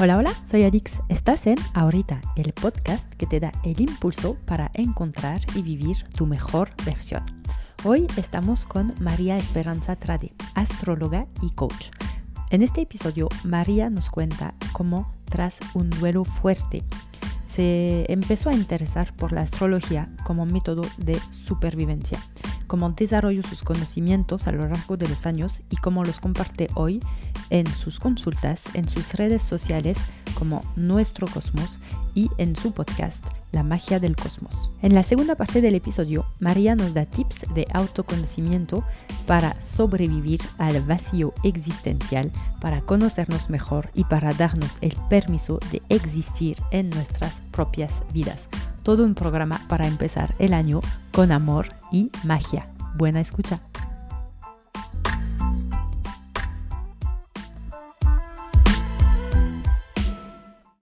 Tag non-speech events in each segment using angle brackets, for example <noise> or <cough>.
Hola, hola, soy Alix. Estás en Ahorita, el podcast que te da el impulso para encontrar y vivir tu mejor versión. Hoy estamos con María Esperanza Trade, astróloga y coach. En este episodio, María nos cuenta cómo, tras un duelo fuerte, se empezó a interesar por la astrología como método de supervivencia cómo desarrolló sus conocimientos a lo largo de los años y cómo los comparte hoy en sus consultas, en sus redes sociales como Nuestro Cosmos y en su podcast La magia del cosmos. En la segunda parte del episodio, María nos da tips de autoconocimiento para sobrevivir al vacío existencial, para conocernos mejor y para darnos el permiso de existir en nuestras propias vidas todo un programa para empezar el año con amor y magia. Buena escucha.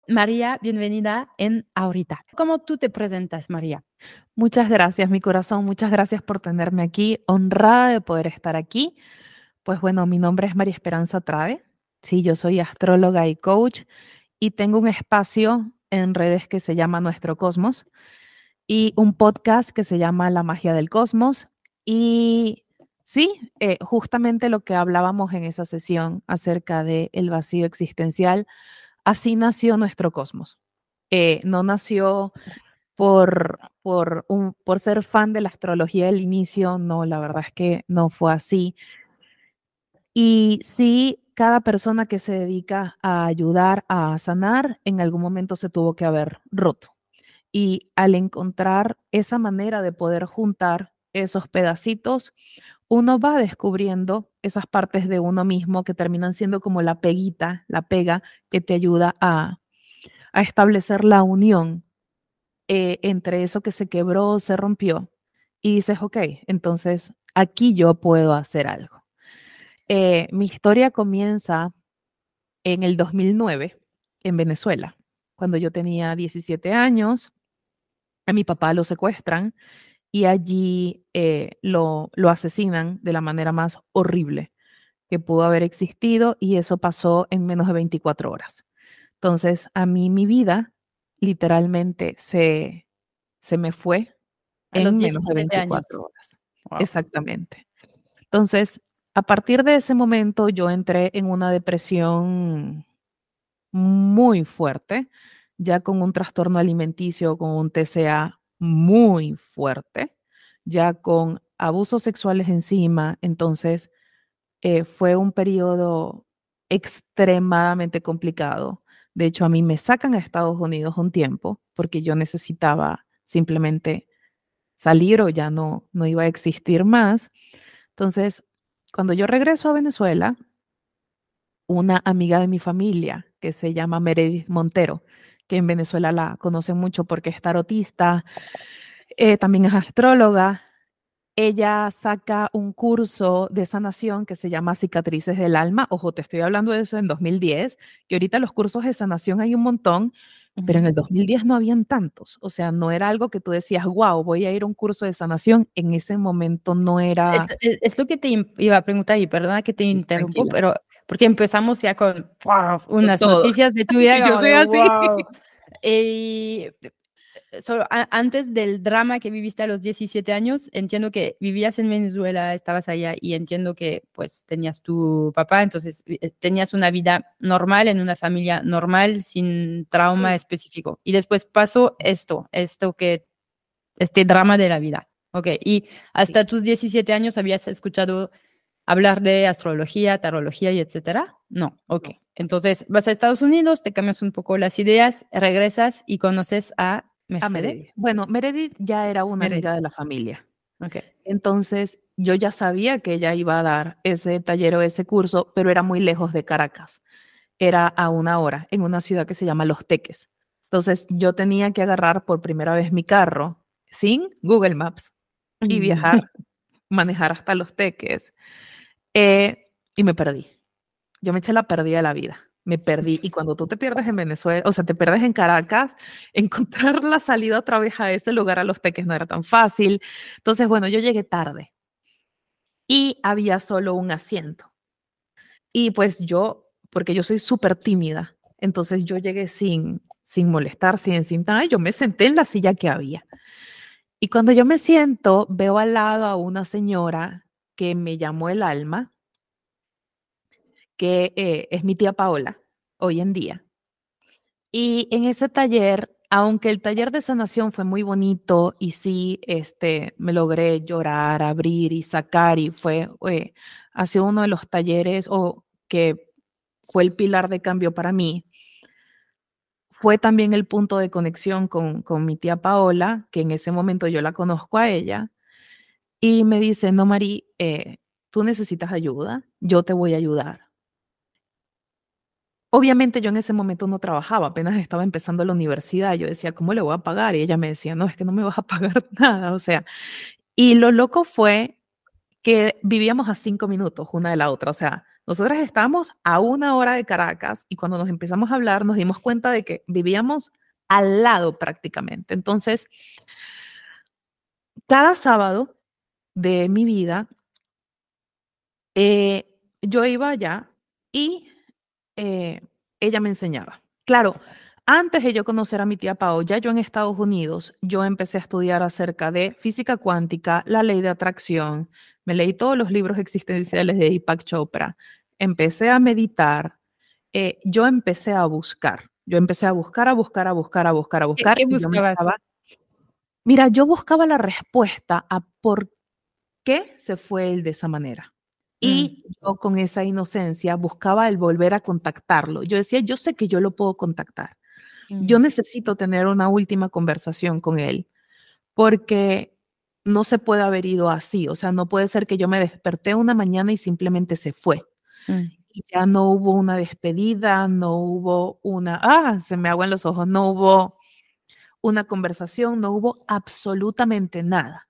María, bienvenida en Ahorita. ¿Cómo tú te presentas, María? Muchas gracias, mi corazón. Muchas gracias por tenerme aquí. Honrada de poder estar aquí. Pues bueno, mi nombre es María Esperanza Trade. Sí, yo soy astróloga y coach y tengo un espacio en redes que se llama Nuestro Cosmos y un podcast que se llama La magia del cosmos. Y sí, eh, justamente lo que hablábamos en esa sesión acerca del el vacío existencial, así nació nuestro cosmos. Eh, no nació por, por, un, por ser fan de la astrología del inicio, no, la verdad es que no fue así. Y sí, cada persona que se dedica a ayudar a sanar, en algún momento se tuvo que haber roto. Y al encontrar esa manera de poder juntar esos pedacitos, uno va descubriendo esas partes de uno mismo que terminan siendo como la peguita, la pega que te ayuda a, establecer la unión eh, entre eso que se quebró, se rompió. Y dices, ok, entonces aquí yo puedo hacer algo. Eh, mi historia comienza en el 2009 en Venezuela, cuando yo tenía 17 años. A mi papá lo secuestran y allí eh, lo, lo asesinan de la manera más horrible que pudo haber existido y eso pasó en menos de 24 horas. Entonces, a mí mi vida literalmente se, se me fue en menos de 24 horas. Exactamente. Entonces, a partir de ese momento yo entré en una depresión muy fuerte, ya con un trastorno alimenticio, con un TCA muy fuerte, ya con abusos sexuales encima. Entonces, eh, fue un periodo extremadamente complicado. De hecho, a mí me sacan a Estados Unidos un tiempo porque yo necesitaba simplemente salir o ya no, no iba a existir más. Entonces, cuando yo regreso a Venezuela, una amiga de mi familia que se llama Meredith Montero, que en Venezuela la conocen mucho porque es tarotista, eh, también es astróloga. Ella saca un curso de sanación que se llama Cicatrices del Alma. Ojo, te estoy hablando de eso en 2010, que ahorita los cursos de sanación hay un montón, pero en el 2010 no habían tantos. O sea, no era algo que tú decías, wow, voy a ir a un curso de sanación. En ese momento no era. Es, lo que te iba a preguntar y perdona que te interrumpo, pero porque empezamos ya con unas noticias de <laughs> tu vida. Yo soy así. Y solo antes del drama que viviste a los 17 años, entiendo que vivías en Venezuela, estabas allá y entiendo que pues tenías tu papá, entonces eh, tenías una vida normal en una familia normal sin trauma específico. Y después pasó esto, esto que, este drama de la vida. Ok, y hasta tus 17 años habías escuchado hablar de astrología, tarología y etcétera. No, ok. Entonces vas a Estados Unidos, te cambias un poco las ideas, regresas y conoces a Meredith. Bueno, Meredith ya era una amiga de la familia. Okay. Entonces, yo ya sabía que ella iba a dar ese taller o ese curso, pero era muy lejos de Caracas. Era a una hora, en una ciudad que se llama Los Teques. Entonces, yo tenía que agarrar por primera vez mi carro sin Google Maps y viajar, <laughs> manejar hasta Los Teques. Eh, y me perdí. Yo me eché la perdida de la vida me perdí. Y cuando tú te pierdes en Venezuela, o sea, te pierdes en Caracas, <laughs> encontrar la salida otra vez a ese lugar, a los teques, no era tan fácil. Entonces, bueno, yo llegué tarde y había solo un asiento. Y pues yo, porque yo soy súper tímida, Entonces yo llegué sin, sin molestar, sin, sin y yo me senté en la silla que había. Y cuando yo me siento, veo al lado a una señora que me llamó el alma, que eh, es mi tía Paola, hoy en día. Y en ese taller, aunque el taller de sanación fue muy bonito y sí, este, me logré llorar, abrir y sacar y fue, eh, ha uno de los talleres o que fue el pilar de cambio para mí fue también el punto de conexión con, mi tía Paola, que en ese momento yo la conozco a ella, y me dice, no, Mari, eh, tú necesitas ayuda, yo te voy a ayudar. Obviamente yo en ese momento no trabajaba, apenas estaba empezando la universidad, yo decía, ¿cómo le voy a pagar? Y ella me decía, no, es que no me vas a <laughs> pagar nada, o sea, y lo loco fue que vivíamos a cinco minutos una de la otra, o sea, nosotras estábamos a una hora de Caracas y cuando nos empezamos a hablar nos dimos cuenta de que vivíamos al lado prácticamente. Entonces, cada sábado de mi vida, eh, yo iba allá y eh, ella me enseñaba. Claro, antes de yo conocer a mi tía Pau, ya yo en Estados Unidos, yo empecé a estudiar acerca de física cuántica, la ley de atracción, me leí todos los libros existenciales de Deepak Chopra, empecé a meditar, eh, yo empecé a buscar. Yo empecé a buscar, a buscar, a buscar, a buscar, a buscar. ¿Qué, buscabas? mira, yo buscaba la respuesta a por qué se fue él de esa manera. Y mm. yo con esa inocencia buscaba el volver a contactarlo. Yo decía, yo sé que yo lo puedo contactar. Yo mm. necesito tener una última conversación con él porque no se puede haber ido así. O sea, no puede ser que yo me desperté una mañana y simplemente se fue. Mm. Y ya no hubo una despedida, no hubo una, ah, se me aguan los ojos, no hubo una conversación, no hubo absolutamente nada.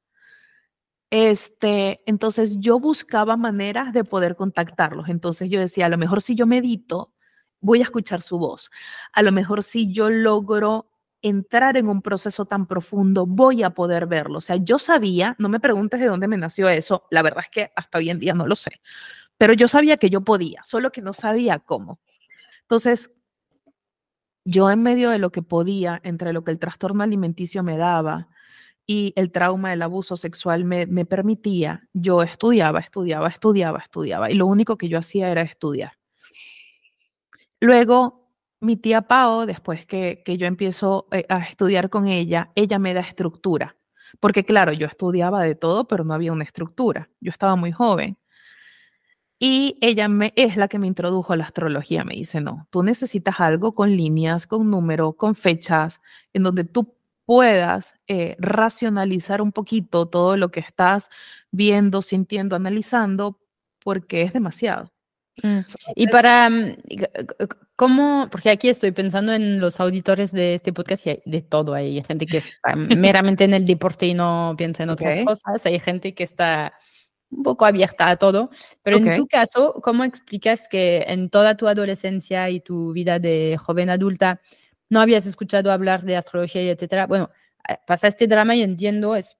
Este, entonces yo buscaba maneras de poder contactarlos. Entonces yo decía, a lo mejor si yo medito, voy a escuchar su voz. A lo mejor si yo logro entrar en un proceso tan profundo, voy a poder verlo. O sea, yo sabía, no me preguntes de dónde me nació eso, la verdad es que hasta hoy en día no lo sé, pero yo sabía que yo podía, solo que no sabía cómo. Entonces, yo en medio de lo que podía, entre lo que el trastorno alimenticio me daba y el trauma del abuso sexual me, me permitía, yo estudiaba, estudiaba, estudiaba, estudiaba. Y lo único que yo hacía era estudiar. Luego, mi tía Pao, después que, que yo empiezo eh, a estudiar con ella, ella me da estructura. Porque claro, yo estudiaba de todo, pero no había una estructura. Yo estaba muy joven. Y ella me, es la que me introdujo a la astrología. Me dice, no, tú necesitas algo con líneas, con números, con fechas, en donde tú puedas eh, racionalizar un poquito todo lo que estás viendo, sintiendo, analizando, porque es demasiado. Mm, y para, mm, ¿cómo? Porque aquí estoy pensando en los auditores de este podcast y hay de todo. Hay gente que está meramente en el deporte y no piensa en otras cosas. Hay gente que está un poco abierta a todo, pero en tu caso, ¿cómo explicas que en toda tu adolescencia y tu vida de joven adulta no habías escuchado hablar de astrología y etcétera? Bueno, eh, pasa este drama y entiendo, es,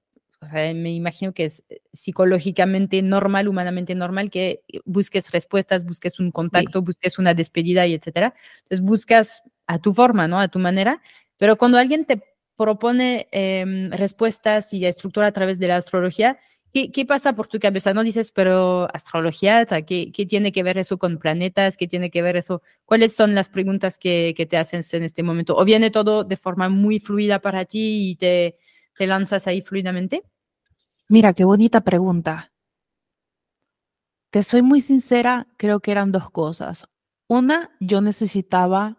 me imagino que es eh, psicológicamente normal, humanamente normal que busques respuestas, busques un contacto, busques una despedida y etcétera. Entonces buscas a tu forma, ¿no? A tu manera, pero cuando alguien te propone em, respuestas y estructura a través de la astrología, ¿Qué, pasa por tu cabeza? No dices, pero astrología, ¿qué, ¿qué, tiene que ver eso con planetas? ¿Qué tiene que ver eso? ¿Cuáles son las preguntas que, que, te hacen en este momento? ¿O viene todo de forma muy fluida para ti y te, te lanzas ahí fluidamente? Mira, qué bonita pregunta. Te soy muy sincera, creo que eran dos cosas. Una, yo necesitaba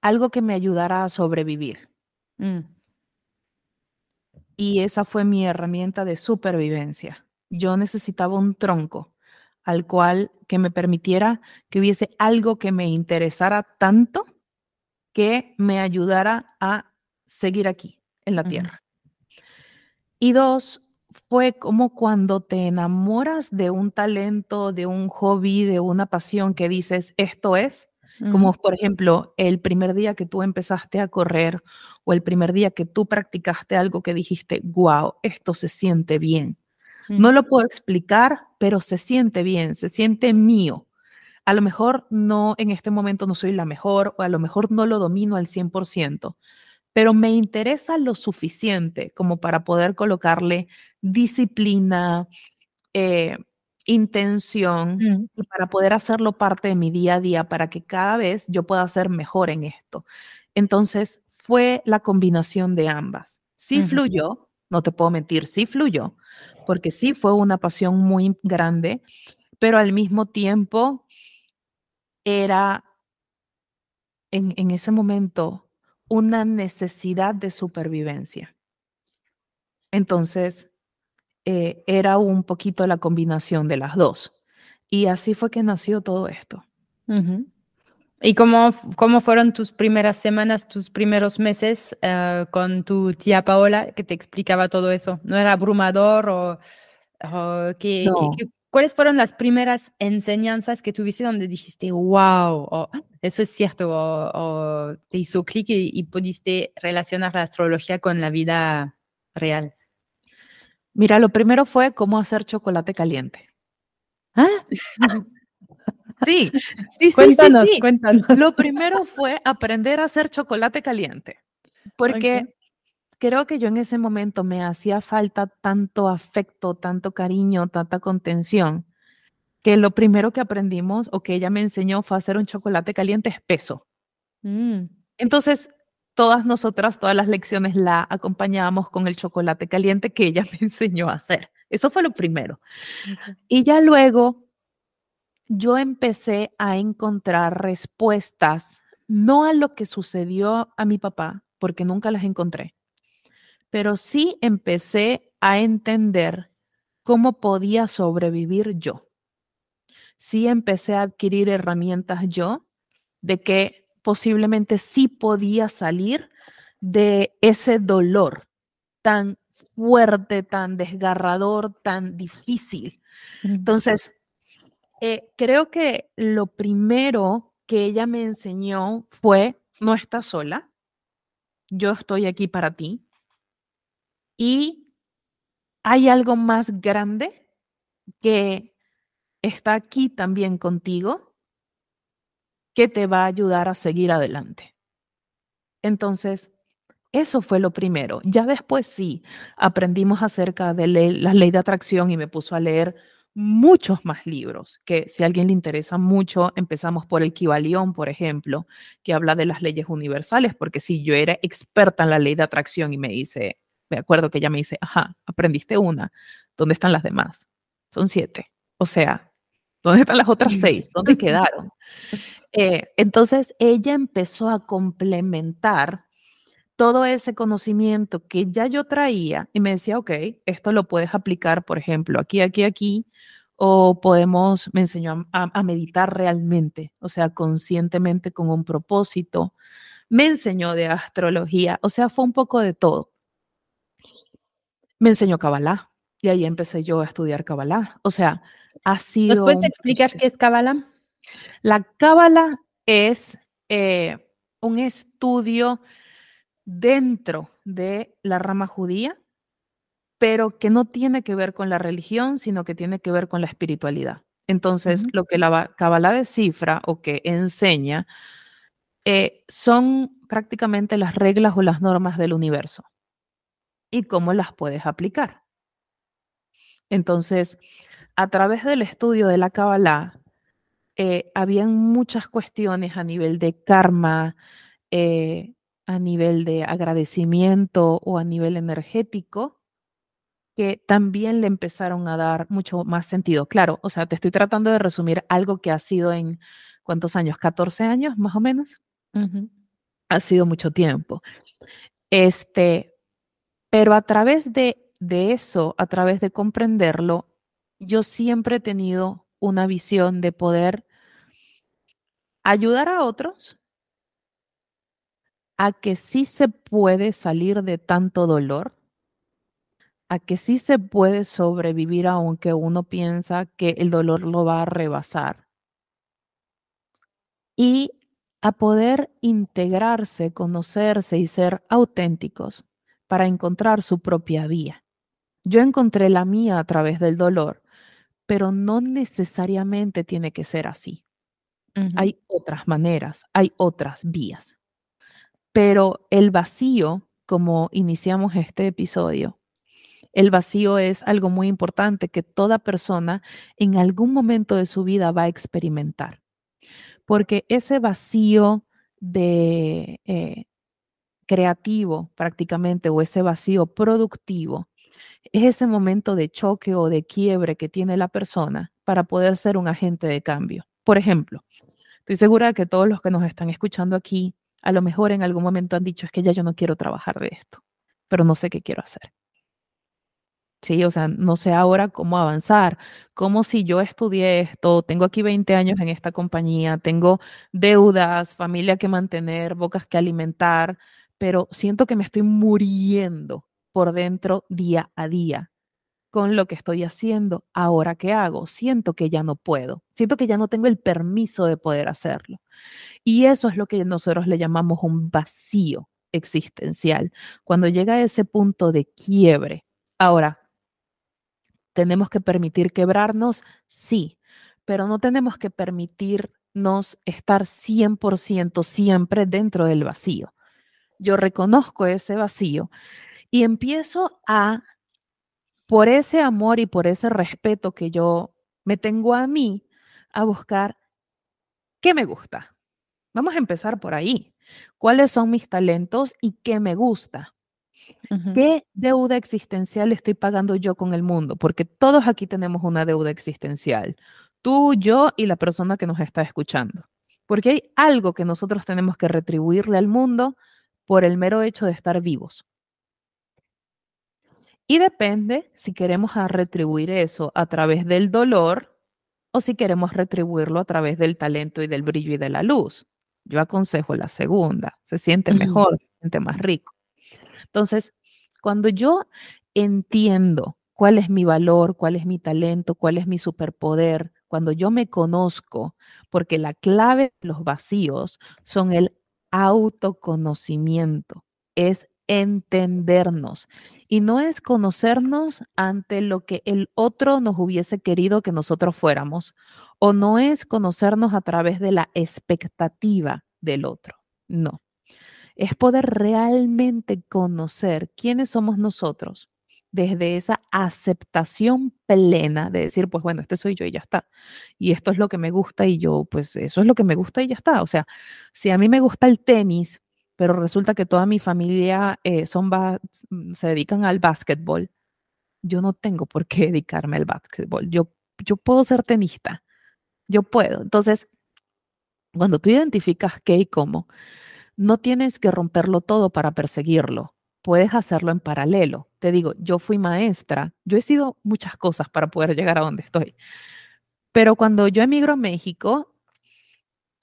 algo que me ayudara a sobrevivir. Mm. Y esa fue mi herramienta de supervivencia. Yo necesitaba un tronco al cual que me permitiera que hubiese algo que me interesara tanto que me ayudara a seguir aquí en la tierra. Y dos, fue como cuando te enamoras de un talento, de un hobby, de una pasión que dices, esto es, como por ejemplo, el primer día que tú empezaste a correr o el primer día que tú practicaste algo que dijiste, wow, esto se siente bien. No lo puedo explicar, pero se siente bien, se siente mío. A lo mejor no, en este momento no soy la mejor o a lo mejor no lo domino al 100%, pero me interesa lo suficiente como para poder colocarle disciplina, eh, intención Mm. y para poder hacerlo parte de mi día a día para que cada vez yo pueda ser mejor en esto. Entonces, fue la combinación de ambas. Sí Ujú. fluyó, no te puedo mentir, sí fluyó, porque sí fue una pasión muy grande, pero al mismo tiempo era en, en ese momento una necesidad de supervivencia. Entonces, eh, era un poquito la combinación de las dos. Y así fue que nació todo esto. ¿Y cómo, cómo fueron tus primeras semanas, tus primeros meses eh, con tu tía Paola que te explicaba todo eso? ¿No era abrumador o, o cuáles fueron las primeras enseñanzas que tuviste donde dijiste, wow, o, eso es cierto, o, o te hizo clic y, y pudiste relacionar la astrología con la vida real? Mira, lo primero fue cómo hacer chocolate caliente. ¿Ah? <laughs> Sí, sí, sí, sí, Cuéntanos, sí. cuéntanos. Lo primero fue aprender a hacer chocolate caliente, porque creo que yo en ese momento me hacía falta tanto afecto, tanto cariño, tanta contención, que lo primero que aprendimos o que ella me enseñó fue hacer un chocolate caliente espeso. Mm. Entonces, todas nosotras, todas las lecciones la acompañábamos con el chocolate caliente que ella <laughs> me enseñó a hacer. Eso fue lo primero. Y ya luego yo empecé a encontrar respuestas, no a lo que sucedió a mi papá, porque nunca las encontré, pero sí empecé a entender cómo podía sobrevivir yo. Sí empecé a adquirir herramientas yo de que posiblemente sí podía salir de ese dolor tan fuerte, tan desgarrador, tan difícil. Entonces, eh, creo que lo primero que ella me enseñó fue, no estás sola, yo estoy aquí para ti y hay algo más grande que está aquí también contigo que te va a ayudar a seguir adelante. Entonces, eso fue lo primero. Ya después sí, aprendimos acerca de la ley de atracción y me puso a leer muchos más libros, que si a alguien le interesa mucho, empezamos por el Kybalión, por ejemplo, que habla de las leyes universales, porque si yo era experta en la ley de atracción y me dice, me acuerdo que ella me dice, ajá, aprendiste una, ¿dónde están las demás? Son siete. O sea, ¿dónde están las otras seis? ¿Dónde quedaron? Eh, entonces ella empezó a complementar todo ese conocimiento que ya yo traía y me decía, ok, esto lo puedes aplicar, por ejemplo, aquí, aquí, aquí, o podemos, me enseñó a, a- a meditar realmente, o sea, conscientemente con un propósito, me enseñó de astrología, o sea, fue un poco de todo. Me enseñó Kabbalah y ahí empecé yo a estudiar Kabbalah, o sea, ha ¿Nos puedes explicar qué es Kabbalah? la cábala es eh, un estudio dentro de la rama judía, pero que no tiene que ver con la religión, sino que tiene que ver con la espiritualidad. Entonces, lo que la cábala descifra o que enseña eh, son prácticamente las reglas o las normas del universo y cómo las puedes aplicar. Entonces, a través del estudio de la cábala, eh, habían muchas cuestiones a nivel de karma, eh, a nivel de agradecimiento o a nivel energético que también le empezaron a dar mucho más sentido. Claro, o sea, te estoy tratando de resumir algo que ha sido en, ¿cuántos años? ¿14 años más o menos? Ha sido mucho tiempo. Este, pero a través de, de eso, a través de comprenderlo, yo siempre he tenido una visión de poder ayudar a otros a que sí se puede salir de tanto dolor, a que sí se puede sobrevivir aunque uno piensa que el dolor lo va a rebasar y a poder integrarse, conocerse y ser auténticos para encontrar su propia vía. Yo encontré la mía a través del dolor, pero no necesariamente tiene que ser así. Hay otras maneras, hay otras vías. Pero el vacío, como iniciamos este episodio, el vacío es algo muy importante que toda persona en algún momento de su vida va a experimentar. Porque ese vacío de eh, creativo prácticamente o ese vacío productivo es ese momento de choque o de quiebre que tiene la persona para poder ser un agente de cambio. Por ejemplo, estoy segura que todos los que nos están escuchando aquí, a lo mejor en algún momento han dicho, es que ya yo no quiero trabajar de esto, pero no sé qué quiero hacer. Sí, o sea, no sé ahora cómo avanzar, como si yo estudié esto, tengo aquí 20 años en esta compañía, tengo deudas, familia que mantener, bocas que alimentar, pero siento que me estoy muriendo por dentro día a día con lo que estoy haciendo. Ahora, ¿qué hago? Siento que ya no puedo, siento que ya no tengo el permiso de poder hacerlo. Y eso es lo que nosotros le llamamos un vacío existencial, cuando llega a ese punto de quiebre. Ahora, ¿tenemos que permitir quebrarnos? Sí, pero no tenemos que permitirnos estar 100% siempre dentro del vacío. Yo reconozco ese vacío y empiezo a, por ese amor y por ese respeto que yo me tengo a mí, a buscar qué me gusta. Vamos a empezar por ahí. ¿Cuáles son mis talentos y qué me gusta? ¿Qué deuda existencial estoy pagando yo con el mundo? Porque todos aquí tenemos una deuda existencial. Tú, yo y la persona que nos está escuchando. Porque hay algo que nosotros tenemos que retribuirle al mundo por el mero hecho de estar vivos. Y depende si queremos retribuir eso a través del dolor o si queremos retribuirlo a través del talento y del brillo y de la luz. Yo aconsejo la segunda, se siente mejor, se siente más rico. Entonces, cuando yo entiendo cuál es mi valor, cuál es mi talento, cuál es mi superpoder, cuando yo me conozco, porque la clave de los vacíos son el autoconocimiento, es entendernos. Y no es conocernos ante lo que el otro nos hubiese querido que nosotros fuéramos, o no es conocernos a través de la expectativa del otro. No. Es poder realmente conocer quiénes somos nosotros desde esa aceptación plena de decir, pues bueno, este soy yo y ya está. Y esto es lo que me gusta y yo, pues eso es lo que me gusta y ya está. O sea, si a mí me gusta el tenis, pero resulta que toda mi familia eh, son mm, se dedican al básquetbol, yo no tengo por qué dedicarme al básquetbol. Yo, yo puedo ser tenista, yo puedo. Entonces, cuando tú identificas qué y cómo, no tienes que romperlo todo para perseguirlo. Puedes hacerlo en paralelo. Te digo, yo fui maestra, yo he sido muchas cosas para poder llegar a donde estoy. Pero cuando yo emigro a México,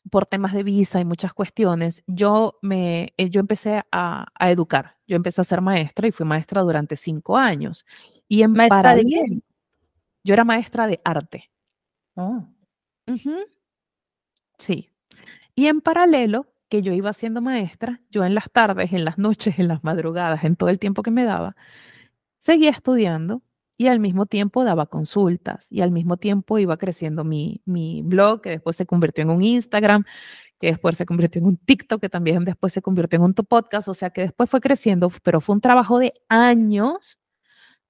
por temas de visa y muchas cuestiones, yo, me, eh, yo empecé a, educar. Yo empecé a ser maestra y fui maestra durante cinco años. Y en ¿Maestra de Yo era maestra de arte. Oh. Sí. Y en paralelo, que yo iba siendo maestra, yo en las tardes, en las noches, en las madrugadas, en todo el tiempo que me daba, seguía estudiando y al mismo tiempo daba consultas y al mismo tiempo iba creciendo mi, mi blog, que después se convirtió en un Instagram, que después se convirtió en un TikTok, que también después se convirtió en un podcast, o sea que después fue creciendo, pero fue un trabajo de años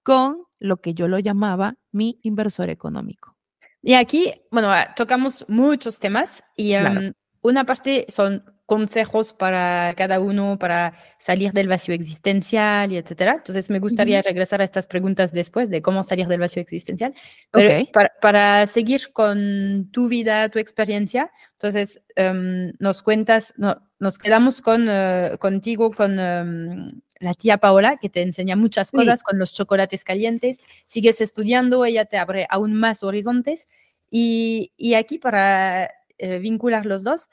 con lo que yo lo llamaba mi inversor económico. Y aquí, bueno, tocamos muchos temas y em, una parte son consejos para cada uno para salir del vacío existencial y etcétera. Entonces me gustaría regresar a estas preguntas después de cómo salir del vacío existencial. Pero para, seguir con tu vida, tu experiencia, entonces em, nos cuentas, no, nos quedamos con, eh, contigo, con em, la tía Paola, que te enseña muchas cosas con los chocolates calientes. Sigues estudiando, ella te abre aún más horizontes. Y, y aquí para eh, vincular los dos,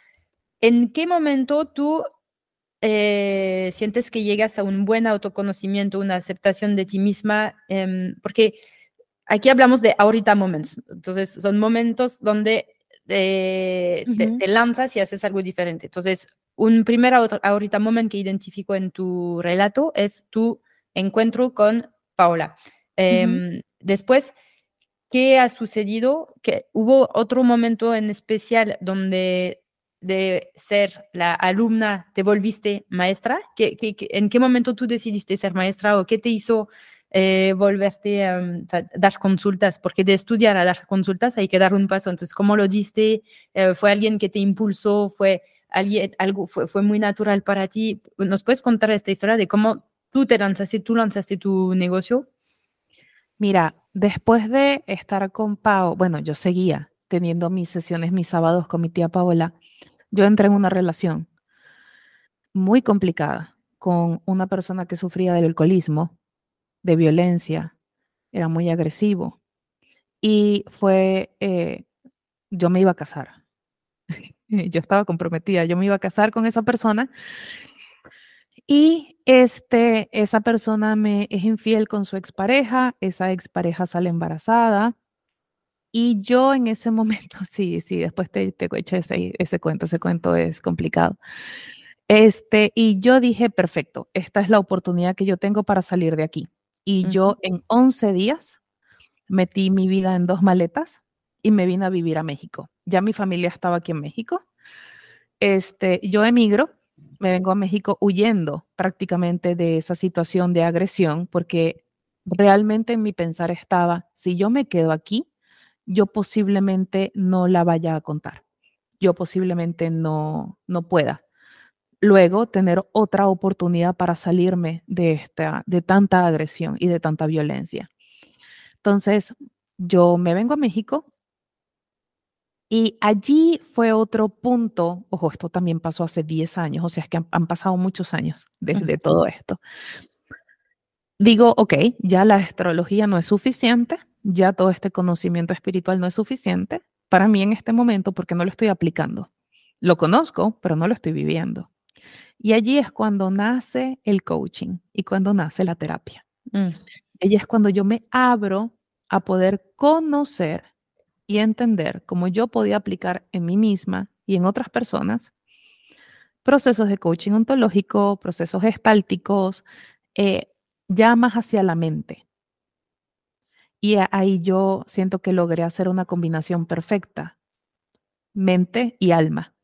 ¿En qué momento tú eh, sientes que llegas a un buen autoconocimiento, una aceptación de ti misma? Em, porque aquí hablamos de ahorita moments, entonces son momentos donde te, lanzas y haces algo diferente. Entonces, un primer ahorita moment que identifico en tu relato es tu encuentro con Paola. Em, después, ¿qué ha sucedido? ¿Que ¿Hubo otro momento en especial donde de ser la alumna te volviste maestra? ¿Qué, qué, en qué momento tú decidiste ser maestra o qué te hizo eh, volverte a, dar consultas? Porque de estudiar a dar consultas hay que dar un paso. Entonces, ¿cómo lo diste? Eh, ¿Fue alguien que te impulsó? ¿Fue alguien, algo, fue, fue muy natural para ti? ¿Nos puedes contar esta historia de cómo tú te lanzaste, tú lanzaste tu negocio? Mira, después de estar con Pau, bueno, yo seguía teniendo mis sesiones mis sábados con mi tía Paola yo entré en una relación muy complicada con una persona que sufría del alcoholismo, de violencia, era muy agresivo y fue, eh, yo me iba a casar. <laughs> yo estaba comprometida, yo me iba a casar con esa persona y este, esa persona me es infiel con su expareja, esa expareja sale embarazada y yo en ese momento, <laughs> sí, sí, después te, te echo ese, ese cuento, ese cuento es complicado. Este, y yo dije, perfecto, esta es la oportunidad que yo tengo para salir de aquí. Y yo en 11 días metí mi vida en dos maletas y me vine a vivir a México. Ya mi familia estaba aquí en México. Este, yo emigro, me vengo a México huyendo prácticamente de esa situación de agresión porque realmente en mi pensar estaba, si yo me quedo aquí, yo posiblemente no la vaya a contar. Yo posiblemente no, no pueda. Luego tener otra oportunidad para salirme de, esta, de tanta agresión y de tanta violencia. Entonces, yo me vengo a México y allí fue otro punto, ojo, esto también pasó hace 10 años, o sea, es que han, pasado muchos años desde todo esto. Digo, ok, ya la astrología no es suficiente, ya todo este conocimiento espiritual no es suficiente para mí en este momento porque no lo estoy aplicando. Lo conozco, pero no lo estoy viviendo. Y allí es cuando nace el coaching y cuando nace la terapia. Mm. Allí es cuando yo me abro a poder conocer y entender cómo yo podía aplicar en mí misma y en otras personas procesos de coaching ontológico, procesos estálticos, eh, ya más hacia la mente. Y ahí yo siento que logré hacer una combinación perfecta, mente y alma.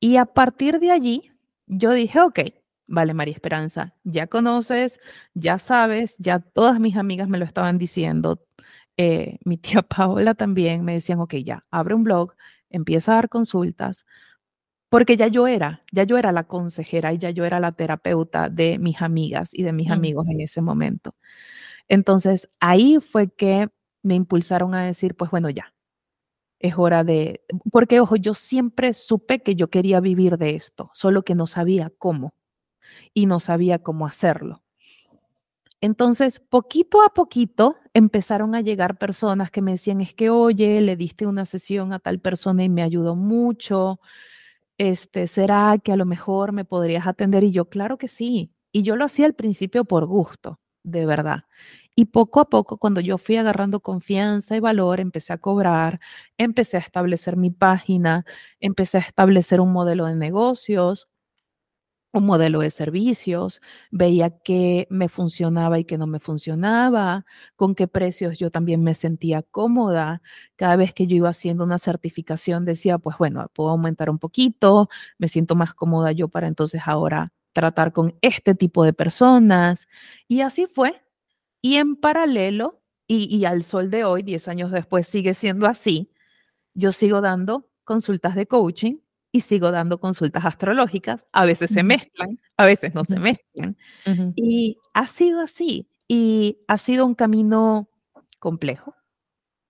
Y a partir de allí, yo dije, ok, vale, María Esperanza, ya conoces, ya sabes, ya todas mis amigas me lo estaban diciendo. Eh, mi tía <laughs> Paola también me decían, ok, ya, abre un blog, empieza a dar consultas, porque ya yo era, ya yo era la consejera y ya yo era la terapeuta de mis amigas y de mis amigos en ese momento. Entonces, ahí fue que me impulsaron a decir, pues bueno, ya, es hora de, porque ojo, yo siempre supe que yo quería vivir de esto, solo que no sabía cómo y no sabía cómo hacerlo. Entonces, poquito a poquito empezaron a llegar personas que me decían, es que, oye, le diste una sesión a tal persona y me ayudó mucho. Este, ¿será que a lo mejor me podrías atender? Y yo, claro que sí. Y yo lo hacía al principio por gusto, de verdad. Y poco a poco, cuando yo fui agarrando confianza y valor, empecé a cobrar, empecé a establecer mi página, empecé a establecer un modelo de negocios, un modelo de servicios, veía qué me funcionaba y qué no me funcionaba, con qué precios yo también me sentía cómoda. Cada vez que yo iba haciendo una certificación decía, pues bueno, puedo aumentar un poquito, me siento más cómoda yo para entonces ahora tratar con este tipo de personas. Y así fue. Y en paralelo, y, al sol de hoy, 10 años después, sigue siendo así, yo sigo dando consultas de coaching y sigo dando consultas astrológicas. A veces se mezclan, a veces no se mezclan. Y ha sido así. Y ha sido un camino complejo,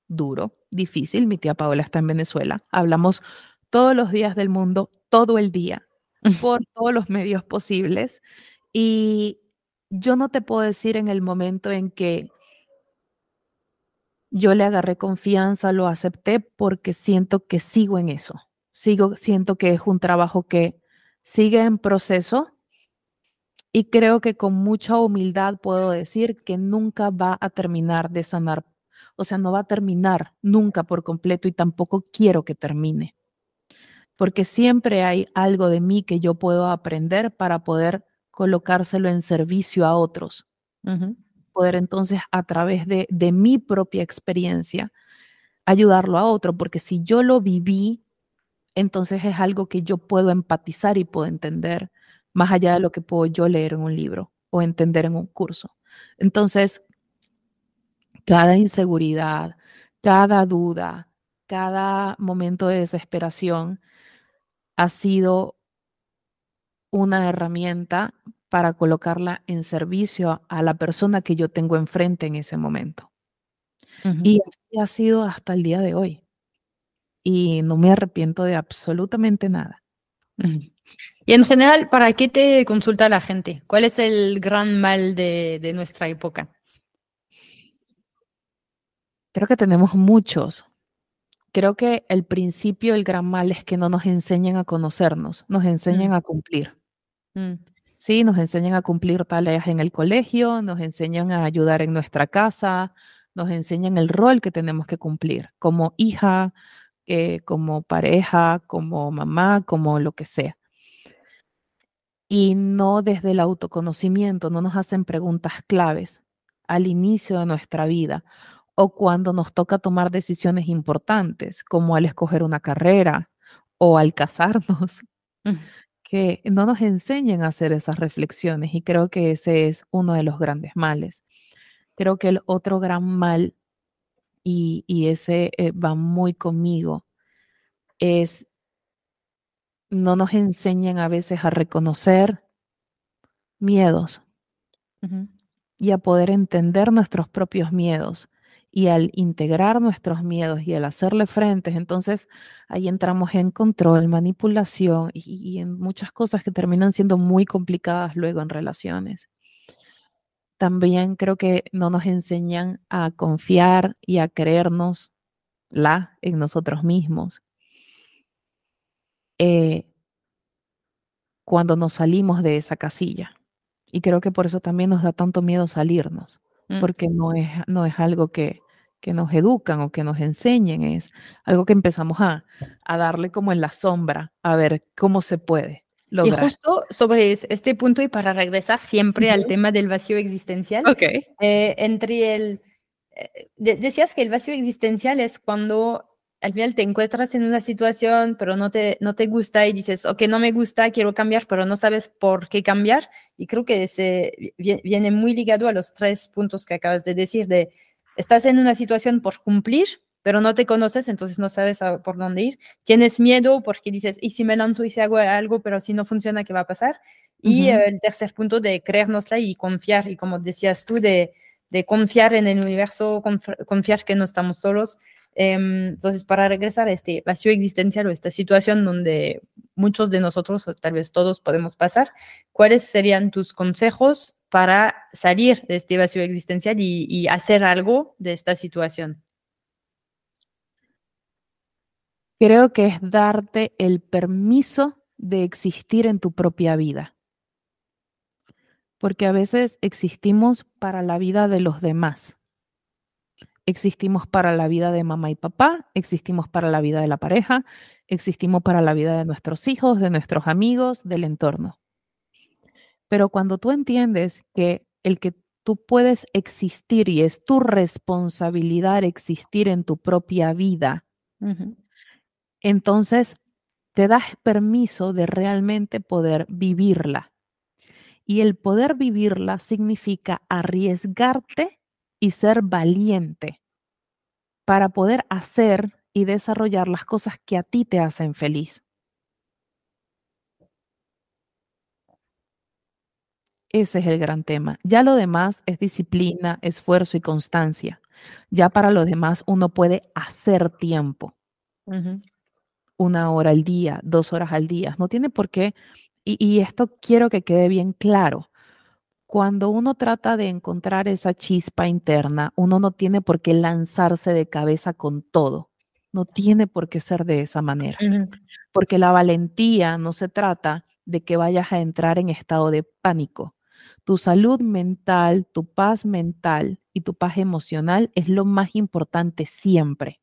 duro, difícil. Mi tía Paola está en Venezuela. Hablamos todos los días del mundo, todo el día, <laughs> por todos los medios posibles. Y yo no te puedo decir en el momento en que yo le agarré confianza, lo acepté porque siento que sigo en eso. Sigo, siento que es un trabajo que sigue en proceso y creo que con mucha humildad puedo decir que nunca va a terminar de sanar. O sea, no va a terminar nunca por completo y tampoco quiero que termine. Porque siempre hay algo de mí que yo puedo aprender para poder colocárselo en servicio a otros. poder entonces a través de, de mi propia experiencia ayudarlo a otro, porque si yo lo viví, entonces es algo que yo puedo empatizar y puedo entender más allá de lo que puedo yo leer en un libro o entender en un curso. Entonces, cada inseguridad, cada duda, cada momento de desesperación ha sido una herramienta para colocarla en servicio a, la persona que yo tengo enfrente en ese momento. Y así ha sido hasta el día de hoy. Y no me arrepiento de absolutamente nada. Y en general, ¿para qué te consulta la gente? ¿Cuál es el gran mal de, nuestra época? Creo que tenemos muchos. Creo que el principio, el gran mal es que no nos enseñan a conocernos, nos enseñan mm. a cumplir. Mm. Sí, nos enseñan a cumplir tareas en el colegio, nos enseñan a ayudar en nuestra casa, nos enseñan el rol que tenemos que cumplir como hija, eh, como pareja, como mamá, como lo que sea. Y no desde el autoconocimiento, no nos hacen preguntas claves al inicio de nuestra vida o cuando nos toca tomar decisiones importantes, como al escoger una carrera o al casarnos, mm. Que no nos enseñan a hacer esas reflexiones y creo que ese es uno de los grandes males. Creo que el otro gran mal, y, ese eh, va muy conmigo, es no nos enseñan a veces a reconocer miedos y a poder entender nuestros propios miedos. Y al integrar nuestros miedos y al hacerle frentes, entonces ahí entramos en control, manipulación y en muchas cosas que terminan siendo muy complicadas luego en relaciones también creo que no nos enseñan a confiar y a creernos la en nosotros mismos. Eh, cuando nos salimos de esa casilla. Y creo que por eso también nos da tanto miedo salirnos. Porque no es, no es algo que, que nos educan o que nos enseñen, es algo que empezamos a, a darle como en la sombra, a ver cómo se puede. Y justo sobre este punto y para regresar siempre al tema del vacío existencial, okay. Eh, entre el, eh, decías que el vacío existencial es cuando al final te encuentras en una situación, pero no te, no te gusta y dices, ok, no me gusta, quiero cambiar, pero no sabes por qué cambiar. Y creo que ese viene muy ligado a los tres puntos que acabas de decir, de estás en una situación por cumplir, pero no te conoces, entonces no sabes por dónde ir. Tienes miedo porque dices, ¿y si me lanzo y si hago algo, pero si no funciona, qué va a pasar? Y el tercer punto de creérnosla y confiar, y como decías tú, de, de confiar en el universo, confiar que no estamos solos. Em, entonces, para regresar a este vacío existencial o esta situación donde muchos de nosotros, o tal vez todos, podemos pasar, ¿cuáles serían tus consejos para salir de este vacío existencial y hacer algo de esta situación? creo que es darte el permiso de existir en tu propia vida. Porque a veces existimos para la vida de los demás. Existimos para la vida de mamá y papá, existimos para la vida de la pareja, existimos para la vida de nuestros hijos, de nuestros amigos, del entorno. Pero cuando tú entiendes que el que tú puedes existir y es tu responsabilidad existir en tu propia vida, entonces te das permiso de realmente poder vivirla. Y el poder vivirla significa arriesgarte y ser valiente para poder hacer y desarrollar las cosas que a ti te hacen feliz. Ese es el gran tema. Ya lo demás es disciplina, esfuerzo y constancia. Ya para lo demás uno puede hacer tiempo una hora al día, dos horas al día. No tiene por qué, y, esto quiero que quede bien claro. Cuando uno trata de encontrar esa chispa interna, uno no tiene por qué lanzarse de cabeza con todo. No tiene por qué ser de esa manera. Porque la valentía no se trata de que vayas a entrar en estado de pánico. Tu salud mental, tu paz mental y tu paz emocional es lo más importante siempre.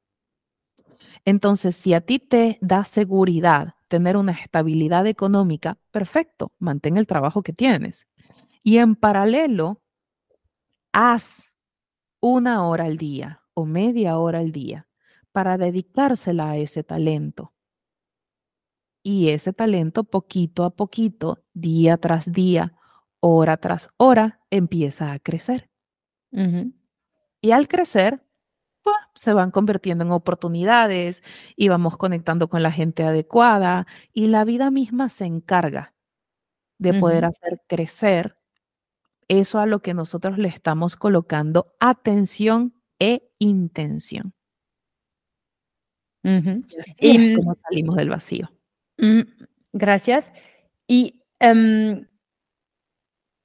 Entonces, si a ti te da seguridad tener una estabilidad económica, perfecto, mantén el trabajo que tienes. Y en paralelo, haz una hora al día o media hora al día para dedicársela a ese talento. Y ese talento poquito a poquito, día tras día, hora tras hora, empieza a crecer. Y al crecer, pues, se van convirtiendo en oportunidades y vamos conectando con la gente adecuada y la vida misma se encarga de poder hacer crecer eso a lo que nosotros le estamos colocando atención e intención. Y es como salimos del vacío. Mm, gracias. Y em,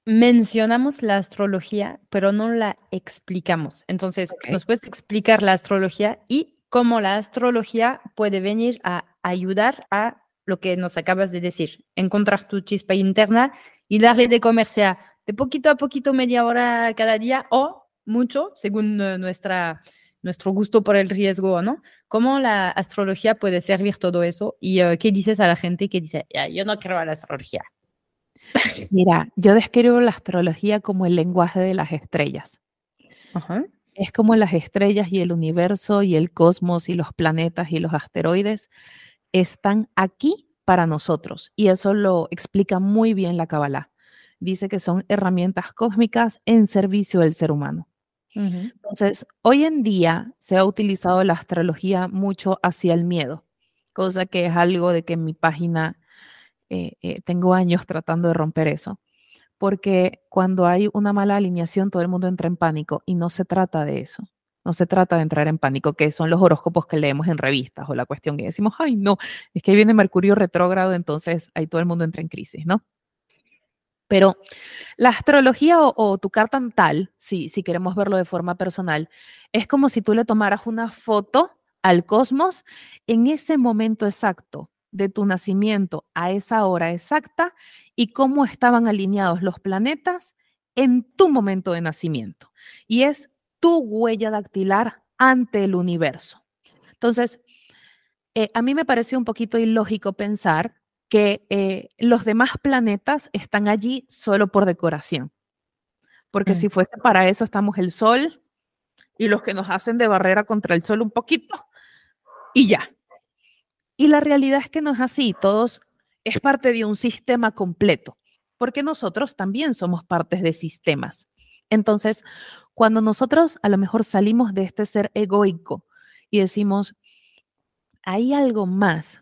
mencionamos la astrología, pero no la explicamos. Entonces, ¿nos puedes explicar la astrología y cómo la astrología puede venir a ayudar a lo que nos acabas de decir, encontrar tu chispa interna y darle de comer, sea de poquito a poquito, media hora cada día o mucho, según eh, nuestra, nuestro gusto por el riesgo, ¿no? ¿Cómo la astrología puede servir todo eso? ¿Y eh, qué dices a la gente que dice, yo no creo a la astrología? <laughs> Mira, yo describo la astrología como el lenguaje de las estrellas. Es como las estrellas y el universo y el cosmos y los planetas y los asteroides están aquí para nosotros. Y eso lo explica muy bien la Kabbalah. Dice que son herramientas cósmicas en servicio del ser humano. Entonces, hoy en día se ha utilizado la astrología mucho hacia el miedo, cosa que es algo de que en mi página eh, eh, tengo años tratando de romper eso, porque cuando hay una mala alineación todo el mundo entra en pánico y no se trata de eso. No se trata de entrar en pánico, que son los horóscopos que leemos en revistas o la cuestión que decimos, ay, no, es que viene Mercurio retrógrado, entonces ahí todo el mundo entra en crisis, ¿no? Pero la astrología o, tu carta natal, si, si queremos verlo de forma personal, es como si tú le tomaras una foto al cosmos en ese momento exacto de tu nacimiento a esa hora exacta y cómo estaban alineados los planetas en tu momento de nacimiento. Y es tu huella dactilar ante el universo. Entonces, eh, a mí me pareció un poquito ilógico pensar que eh, los demás planetas están allí solo por decoración. Porque si mm. fuese para eso, estamos el Sol y los que nos hacen de barrera contra el Sol un poquito y ya. Y la realidad es que no es así, todos es parte de un sistema completo, porque nosotros también somos partes de sistemas. Entonces, cuando nosotros a lo mejor salimos de este ser egoico y decimos, hay algo más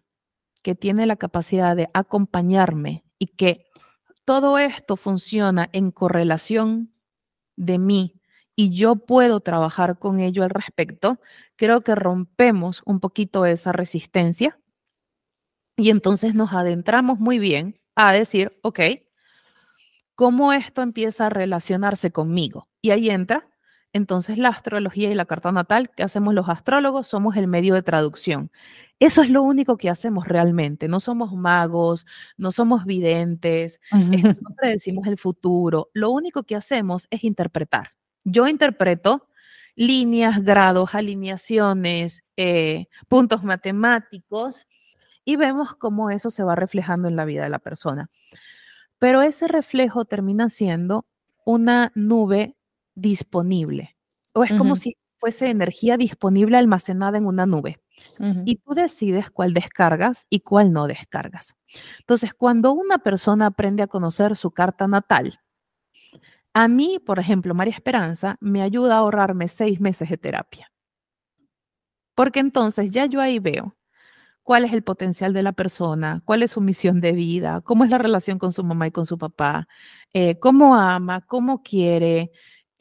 que tiene la capacidad de acompañarme y que todo esto funciona en correlación de mí y yo puedo trabajar con ello al respecto, creo que rompemos un poquito esa resistencia y entonces nos adentramos muy bien a decir, ok, ¿cómo esto empieza a relacionarse conmigo? Y ahí entra entonces la astrología y la carta natal que hacemos los astrólogos somos el medio de traducción. Eso es lo único que hacemos realmente. No somos magos, no somos videntes, no predecimos el futuro. Lo único que hacemos es interpretar. Yo interpreto líneas, grados, alineaciones, eh, puntos matemáticos y vemos cómo eso se va reflejando en la vida de la persona. Pero ese reflejo termina siendo una nube disponible o es como si fuese energía disponible almacenada en una nube. Y tú decides cuál descargas y cuál no descargas. Entonces, cuando una persona aprende a conocer su carta natal, a mí, por ejemplo, María Esperanza, me ayuda a ahorrarme seis meses de terapia. Porque entonces ya yo ahí veo cuál es el potencial de la persona, cuál es su misión de vida, cómo es la relación con su mamá y con su papá, eh, cómo ama, cómo quiere,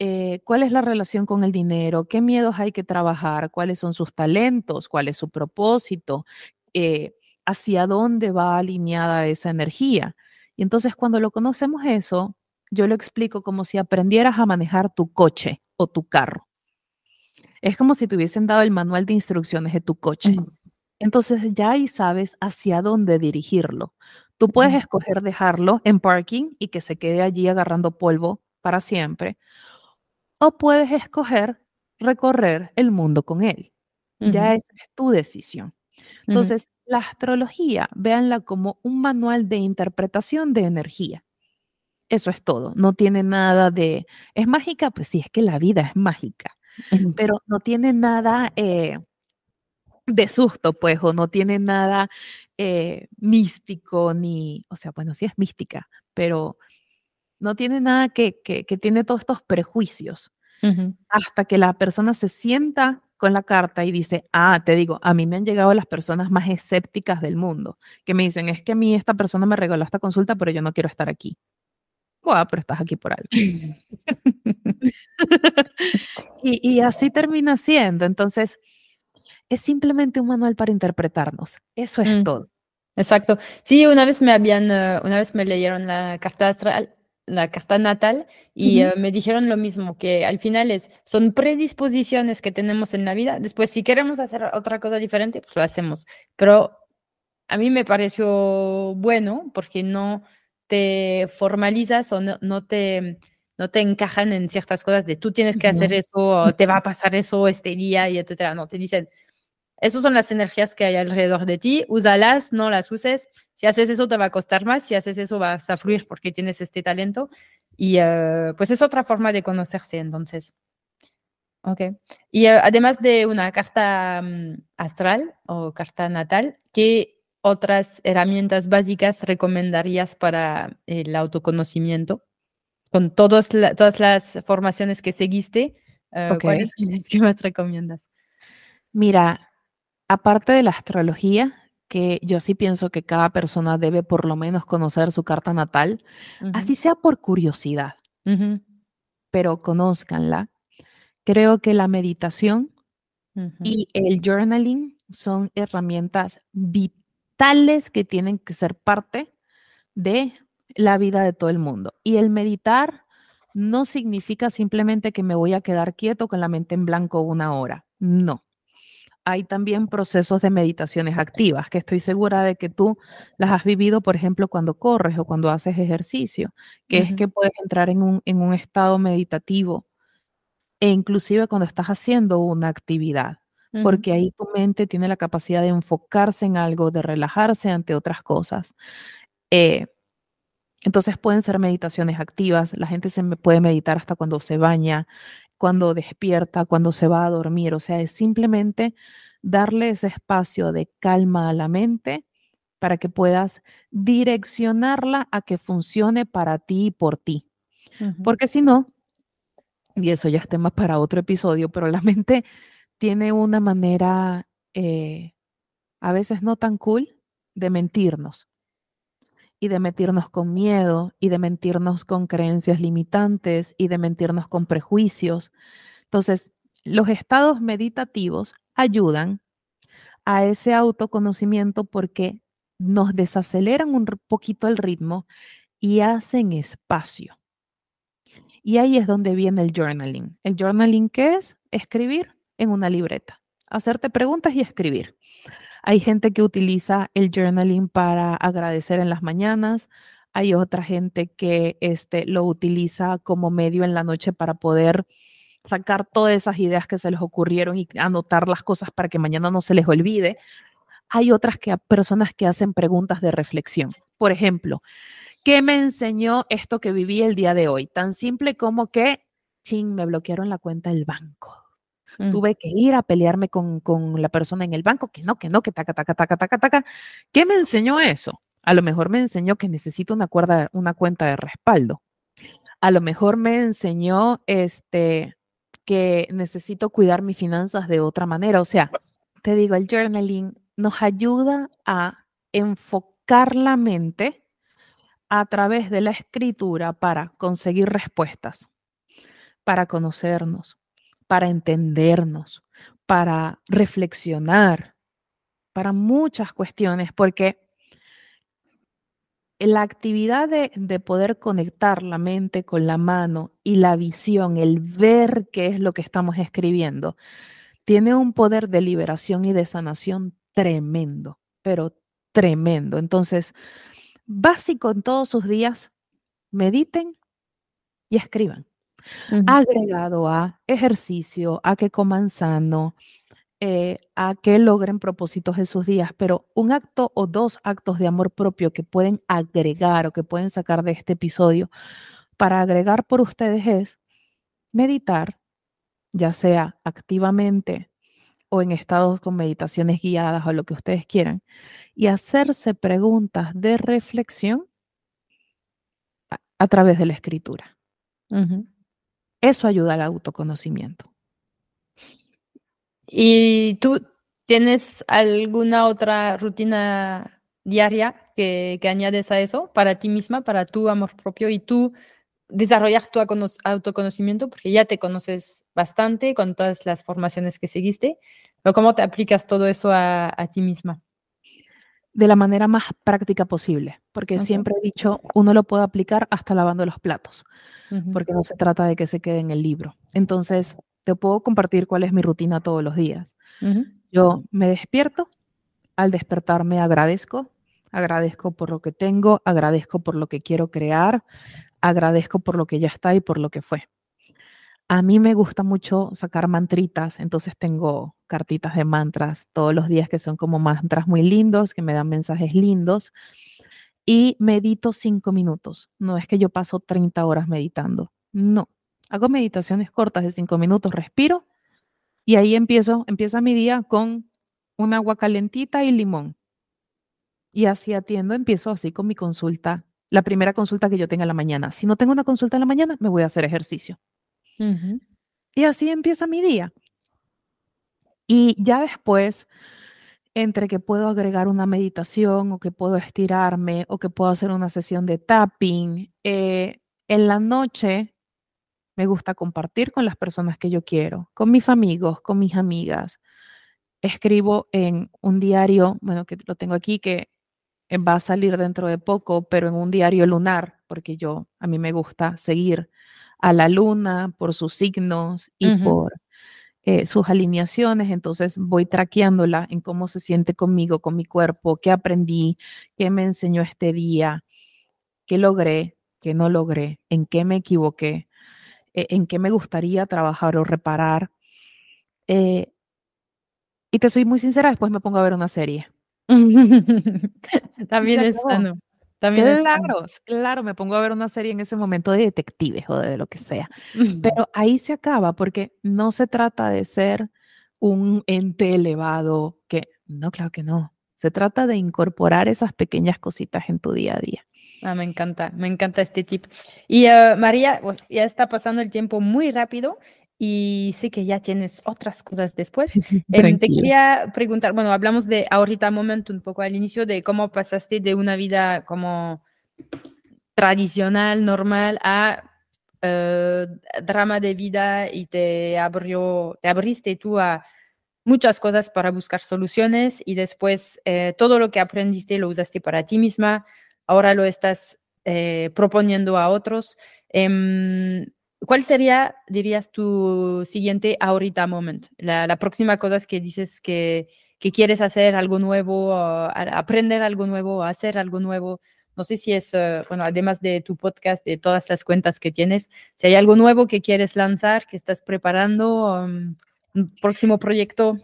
eh, cuál es la relación con el dinero, qué miedos hay que trabajar, cuáles son sus talentos, cuál es su propósito, eh, hacia dónde va alineada esa energía. Y entonces cuando lo conocemos eso, yo lo explico como si aprendieras a manejar tu coche o tu carro. Es como si te hubiesen dado el manual de instrucciones de tu coche. Entonces ya ahí sabes hacia dónde dirigirlo. Tú puedes escoger dejarlo en parking y que se quede allí agarrando polvo para siempre. O puedes escoger recorrer el mundo con él. Ya es tu decisión. Entonces, la astrología, véanla como un manual de interpretación de energía. Eso es todo. No tiene nada de... ¿Es mágica? Pues sí, es que la vida es mágica, pero no tiene nada eh, de susto, pues, o no tiene nada eh, místico, ni, o sea, bueno, sí es mística, pero no tiene nada que, que, tiene todos estos prejuicios. Hasta que la persona se sienta con la carta y dice, ah, te digo, a mí me han llegado las personas más escépticas del mundo, que me dicen, es que a mí esta persona me regaló esta consulta, pero yo no quiero estar aquí. Buah, pero estás aquí por algo. <laughs> y, y, así termina siendo. Entonces, es simplemente un manual para interpretarnos. Eso es mm. todo. Exacto. Sí, una vez me habían, eh, una vez me leyeron la carta astral, la carta natal y eh, me dijeron lo mismo, que al final es, son predisposiciones que tenemos en la vida. Después, si queremos hacer otra cosa diferente, pues lo hacemos. Pero a mí me pareció bueno porque no te formalizas o no, te, no te encajan en ciertas cosas de tú tienes que hacer eso, o <laughs> te va a pasar eso este día y etcétera. No, te dicen, esas son las energías que hay alrededor de ti, úsalas, no las uses. Si haces eso te va a costar más, si haces eso vas a fluir porque tienes este talento. Y eh, pues es otra forma de conocerse entonces. Ok. Y eh, además de una carta mm, astral o carta natal, ¿qué otras herramientas básicas recomendarías para el autoconocimiento? Con todas las formaciones que seguiste, uh, ¿cuáles <laughs> más recomiendas? Mira, aparte de la astrología, que yo sí pienso que cada persona debe por lo menos conocer su carta natal, así sea por curiosidad, pero conózcanla. Creo que la meditación y el journaling son herramientas vitales que tienen que ser parte de la vida de todo el mundo. Y el meditar no significa simplemente que me voy a quedar quieto con la mente en blanco una hora. No hay también procesos de meditaciones activas, que estoy segura de que tú las has vivido, por ejemplo, cuando corres o cuando haces ejercicio, que es que puedes entrar en un, en un estado meditativo e inclusive cuando estás haciendo una actividad, porque ahí tu mente tiene la capacidad de enfocarse en algo, de relajarse ante otras cosas. Eh, entonces pueden ser meditaciones activas, la gente se puede meditar hasta cuando se baña, cuando despierta, cuando se va a dormir. O sea, es simplemente darle ese espacio de calma a la mente para que puedas direccionarla a que funcione para ti y por ti. Porque si no, y eso ya es tema para otro episodio, pero la <laughs> mente tiene una manera eh, a veces no tan cool de mentirnos y de mentirnos con miedo y de mentirnos con creencias limitantes y de mentirnos con prejuicios. Entonces, los estados meditativos ayudan a ese autoconocimiento porque nos desaceleran un poquito el ritmo y hacen espacio. Y ahí es donde viene el journaling. El journaling, ¿qué es? Escribir en una libreta, hacerte preguntas y escribir. Hay gente que utiliza el journaling para agradecer en las mañanas. Hay otra gente que este, lo utiliza como medio en la noche para poder sacar todas esas ideas que se les ocurrieron y anotar las cosas para que mañana no se les olvide. Hay otras que, personas que hacen preguntas de reflexión. Por ejemplo, ¿qué me enseñó esto que viví el día de hoy? Tan simple como que, ching, me bloquearon la cuenta del banco. Mm. Tuve que ir a pelearme con, la persona en el banco, que no, que no, que taca, taca, taca, taca, taca. ¿Qué me enseñó eso? A lo mejor me enseñó que necesito una, cuerda, una cuenta de respaldo. A lo mejor me enseñó este, que necesito cuidar mis finanzas de otra manera. O sea, te digo, el journaling nos ayuda a enfocar la mente a través de la escritura para conseguir respuestas, para conocernos, para entendernos, para reflexionar, para muchas cuestiones, porque la actividad de, poder conectar la mente con la mano y la visión, el ver qué es lo que estamos escribiendo, tiene un poder de liberación y de sanación tremendo, pero tremendo. Entonces, básico en todos sus días, mediten y escriban agregado a ejercicio, a que coman sano, eh, a que logren propósitos en sus días, pero un acto o dos actos de amor propio que pueden agregar o que pueden sacar de este episodio para agregar por ustedes es meditar, ya sea activamente o en estados con meditaciones guiadas o lo que ustedes quieran, y hacerse preguntas de reflexión a, través de la escritura. Eso ayuda al autoconocimiento. ¿Y tú tienes alguna otra rutina diaria que, añades a eso para ti misma, para tu amor propio y tú desarrollar tu autoconocimiento? Porque ya te conoces bastante con todas las formaciones que seguiste, ¿cómo te aplicas todo eso a, ti misma? De la manera más práctica posible, porque siempre he dicho, uno lo puede aplicar hasta lavando los platos, porque no se trata de que se quede en el libro. Entonces, te puedo compartir cuál es mi rutina todos los días. Yo me despierto, al despertarme agradezco, agradezco por lo que tengo, agradezco por lo que quiero crear, agradezco por lo que ya está y por lo que fue. A mí me gusta mucho sacar mantritas, entonces tengo cartitas de mantras todos los días que son como mantras muy lindos, que me dan mensajes lindos. Y medito cinco minutos. No es que yo paso 30 horas meditando. No, Hago meditaciones cortas de cinco minutos, respiro y ahí empiezo, empieza mi día con un agua calentita y limón. Y así atiendo, empiezo así con mi consulta, la primera consulta que yo tenga en la mañana. Si no tengo una consulta en la mañana, me voy a hacer ejercicio. Y así empieza mi día. Y ya después, entre que puedo agregar una meditación o que puedo estirarme o que puedo hacer una sesión de tapping, eh, en la noche me gusta compartir con las personas que yo quiero, con mis amigos, con mis amigas. Escribo en un diario, bueno, que lo tengo aquí, que eh, va a salir dentro de poco, pero en un diario lunar, porque yo, a mí me gusta seguir a la luna por sus signos y por eh, sus alineaciones, entonces voy traqueándola en cómo se siente conmigo, con mi cuerpo, qué aprendí, qué me enseñó este día, qué logré, qué no logré, en qué me equivoqué. E-, en qué me gustaría trabajar o reparar. Eh, y te soy muy sincera, después me pongo a ver una serie. <laughs> También es sano. También claro, claro, me pongo a ver una serie en ese momento de detectives o de lo que sea. Pero ahí se acaba porque no se trata de ser un ente elevado que, no, claro que no. Se trata de incorporar esas pequeñas cositas en tu día a día. Ah, me encanta, me encanta este tip. Y uh, María, ya está pasando el tiempo muy rápido y sé que ya tienes otras cosas después. <laughs> Eh, te quería preguntar, bueno, hablamos de ahorita momento un poco al inicio de cómo pasaste de una vida como tradicional, normal, a uh, drama de vida y te abrió, te abriste tú a muchas cosas para buscar soluciones y después eh, todo lo que aprendiste lo usaste para ti misma, ahora lo estás eh, proponiendo a otros. ¿Cuál sería, dirías, tu siguiente ahorita moment? La, próxima cosa es que dices que, quieres hacer algo nuevo, aprender algo nuevo, hacer algo nuevo. No sé si es, eh, bueno, además de tu podcast, de todas las cuentas que tienes, si hay algo nuevo que quieres lanzar, que estás preparando, um, un próximo proyecto.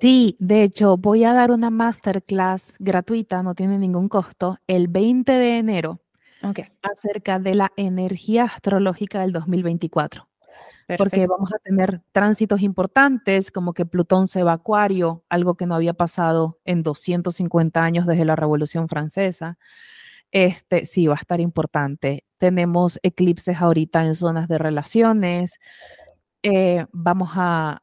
Sí, de hecho, voy a dar una masterclass gratuita, no tiene ningún costo, el 20 de enero acerca de la energía astrológica del 2024. Porque vamos a tener tránsitos importantes, como que Plutón se va a Acuario, algo que no había pasado en 250 años desde la Revolución Francesa. Este sí va a estar importante. Tenemos eclipses ahorita en zonas de relaciones. Eh, vamos a,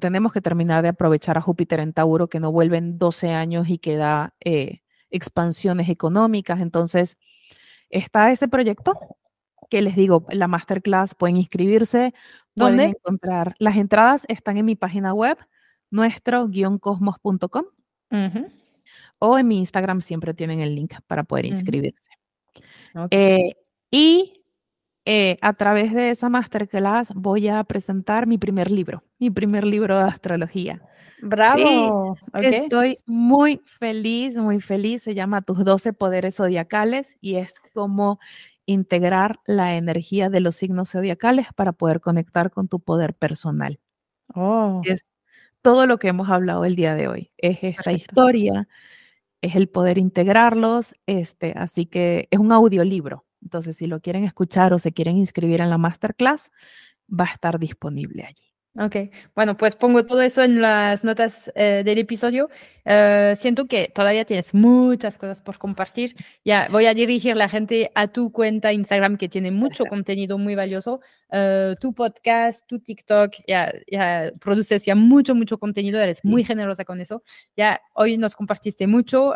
tenemos que terminar de aprovechar a Júpiter en Tauro, que no vuelve en 12 años y que da eh, expansiones económicas. Entonces, está ese proyecto que les digo, la masterclass, pueden inscribirse, ¿Dónde? pueden encontrar. Las entradas están en mi página web, nuestro-cosmos.com. O en mi Instagram siempre tienen el link para poder inscribirse. Eh, y eh, a través de esa masterclass voy a presentar mi primer libro, mi primer libro de astrología. Bravo. Estoy muy feliz, muy feliz. Se llama Tus 12 Poderes Zodiacales y es como integrar la energía de los signos zodiacales para poder conectar con tu poder personal. Oh. Es todo lo que hemos hablado el día de hoy. Es esta historia, es el poder integrarlos, este, así que es un audiolibro. Entonces, si lo quieren escuchar o se quieren inscribir en la masterclass, va a estar disponible allí. Ok, bueno, pues pongo todo eso en las notas eh, del episodio. Eh, siento que todavía tienes muchas cosas por compartir. Ya voy a dirigir la gente a tu cuenta Instagram que tiene mucho contenido muy valioso. Eh, tu podcast, tu TikTok, ya, ya produces ya mucho, mucho contenido. Eres muy generosa con eso. Ya hoy nos compartiste mucho.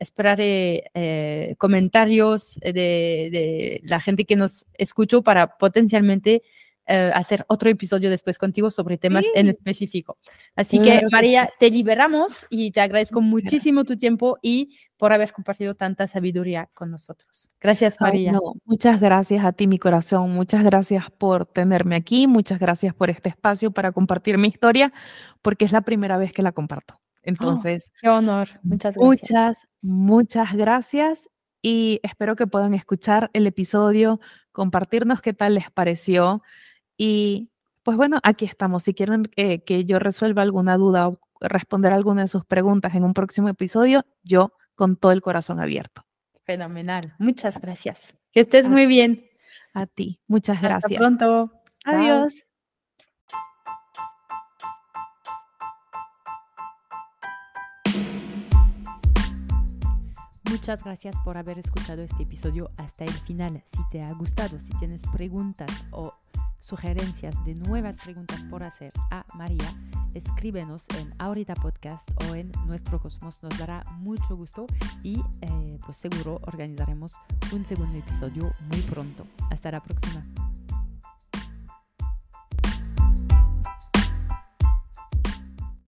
esperaré comentarios de, de la gente que nos escuchó para potencialmente eh, hacer otro episodio después contigo sobre temas en específico. Así que, María, te liberamos y te agradezco muchísimo tu tiempo y por haber compartido tanta sabiduría con nosotros. Gracias, María. muchas gracias a ti, mi corazón. Muchas gracias por tenerme aquí. Muchas gracias por este espacio para compartir mi historia, porque es la primera vez que la comparto. Oh, Entonces, qué honor. Muchas gracias. Muchas, muchas gracias y espero que puedan escuchar el episodio, compartirnos qué tal les pareció. Y pues bueno, aquí estamos. Si quieren eh, que yo resuelva alguna duda o responder alguna de sus preguntas en un próximo episodio, yo con todo el corazón abierto. Fenomenal. Muchas gracias. Que estés muy bien. A ti. Muchas gracias. Hasta pronto. Adiós. Muchas gracias por haber escuchado este episodio hasta el final. Si te ha gustado, si tienes preguntas o sugerencias de nuevas preguntas por hacer a María, escríbenos en Ahorita Podcast o en Nuestro Cosmos. Nos dará mucho gusto y eh, pues seguro organizaremos un segundo episodio muy pronto. Hasta la próxima.